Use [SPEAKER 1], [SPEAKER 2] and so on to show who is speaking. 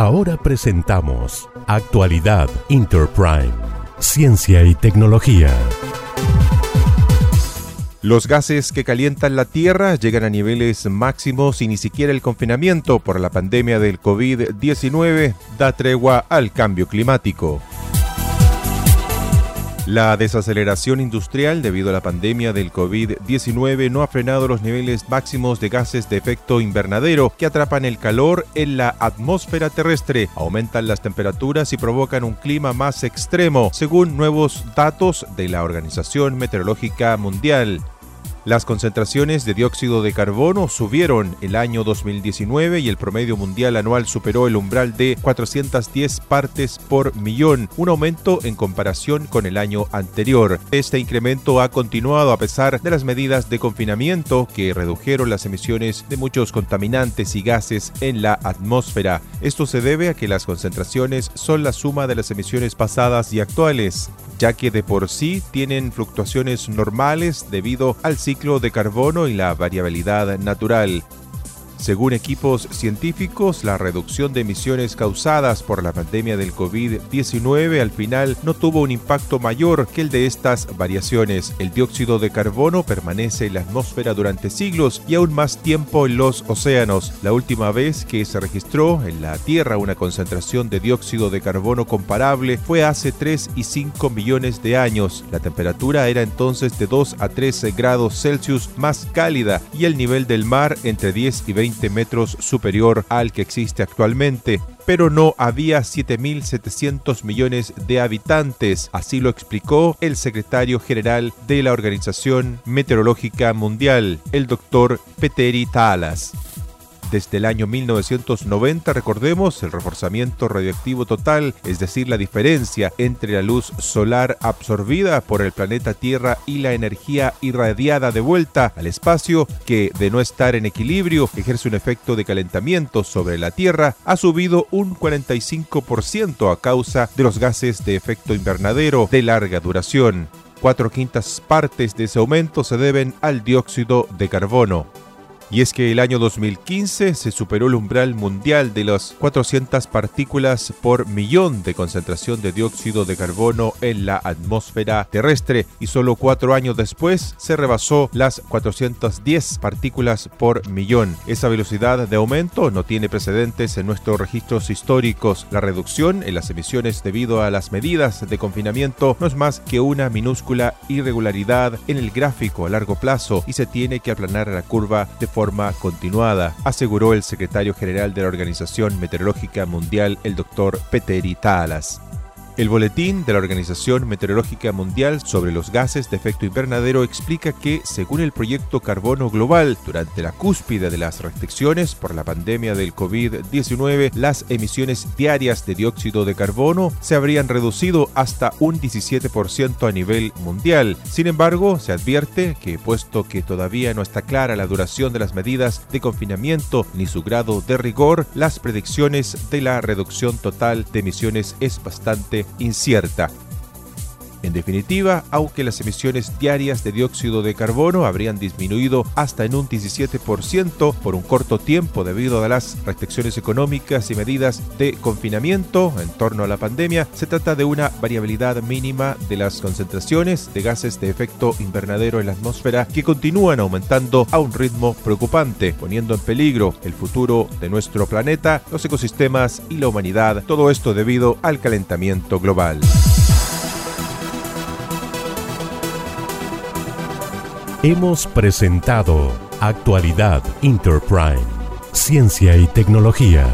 [SPEAKER 1] Ahora presentamos Actualidad Interprime, Ciencia y Tecnología.
[SPEAKER 2] Los gases que calientan la Tierra llegan a niveles máximos y ni siquiera el confinamiento por la pandemia del COVID-19 da tregua al cambio climático. La desaceleración industrial debido a la pandemia del COVID-19 no ha frenado los niveles máximos de gases de efecto invernadero que atrapan el calor en la atmósfera terrestre, aumentan las temperaturas y provocan un clima más extremo, según nuevos datos de la Organización Meteorológica Mundial. Las concentraciones de dióxido de carbono subieron el año 2019 y el promedio mundial anual superó el umbral de 410 partes por millón, un aumento en comparación con el año anterior. Este incremento ha continuado a pesar de las medidas de confinamiento que redujeron las emisiones de muchos contaminantes y gases en la atmósfera. Esto se debe a que las concentraciones son la suma de las emisiones pasadas y actuales, ya que de por sí tienen fluctuaciones normales debido al ciclo de carbono y la variabilidad natural. Según equipos científicos, la reducción de emisiones causadas por la pandemia del COVID-19 al final no tuvo un impacto mayor que el de estas variaciones. El dióxido de carbono permanece en la atmósfera durante siglos y aún más tiempo en los océanos. La última vez que se registró en la Tierra una concentración de dióxido de carbono comparable fue hace 3 y 5 millones de años. La temperatura era entonces de 2 a 13 grados Celsius más cálida y el nivel del mar entre 10 y 20 metros superior al que existe actualmente, pero no había 7.700 millones de habitantes, así lo explicó el secretario general de la Organización Meteorológica Mundial, el doctor Peteri Talas. Desde el año 1990, recordemos, el reforzamiento radioactivo total, es decir, la diferencia entre la luz solar absorbida por el planeta Tierra y la energía irradiada de vuelta al espacio, que de no estar en equilibrio ejerce un efecto de calentamiento sobre la Tierra, ha subido un 45% a causa de los gases de efecto invernadero de larga duración. Cuatro quintas partes de ese aumento se deben al dióxido de carbono. Y es que el año 2015 se superó el umbral mundial de las 400 partículas por millón de concentración de dióxido de carbono en la atmósfera terrestre y solo cuatro años después se rebasó las 410 partículas por millón. Esa velocidad de aumento no tiene precedentes en nuestros registros históricos. La reducción en las emisiones debido a las medidas de confinamiento no es más que una minúscula irregularidad en el gráfico a largo plazo y se tiene que aplanar la curva de forma continuada, aseguró el secretario general de la Organización Meteorológica Mundial, el doctor Peteri Talas. El boletín de la Organización Meteorológica Mundial sobre los gases de efecto invernadero explica que, según el proyecto Carbono Global, durante la cúspide de las restricciones por la pandemia del COVID-19, las emisiones diarias de dióxido de carbono se habrían reducido hasta un 17% a nivel mundial. Sin embargo, se advierte que, puesto que todavía no está clara la duración de las medidas de confinamiento ni su grado de rigor, las predicciones de la reducción total de emisiones es bastante incierta. En definitiva, aunque las emisiones diarias de dióxido de carbono habrían disminuido hasta en un 17% por un corto tiempo debido a las restricciones económicas y medidas de confinamiento en torno a la pandemia, se trata de una variabilidad mínima de las concentraciones de gases de efecto invernadero en la atmósfera que continúan aumentando a un ritmo preocupante, poniendo en peligro el futuro de nuestro planeta, los ecosistemas y la humanidad, todo esto debido al calentamiento global.
[SPEAKER 1] Hemos presentado Actualidad Interprime, Ciencia y Tecnología.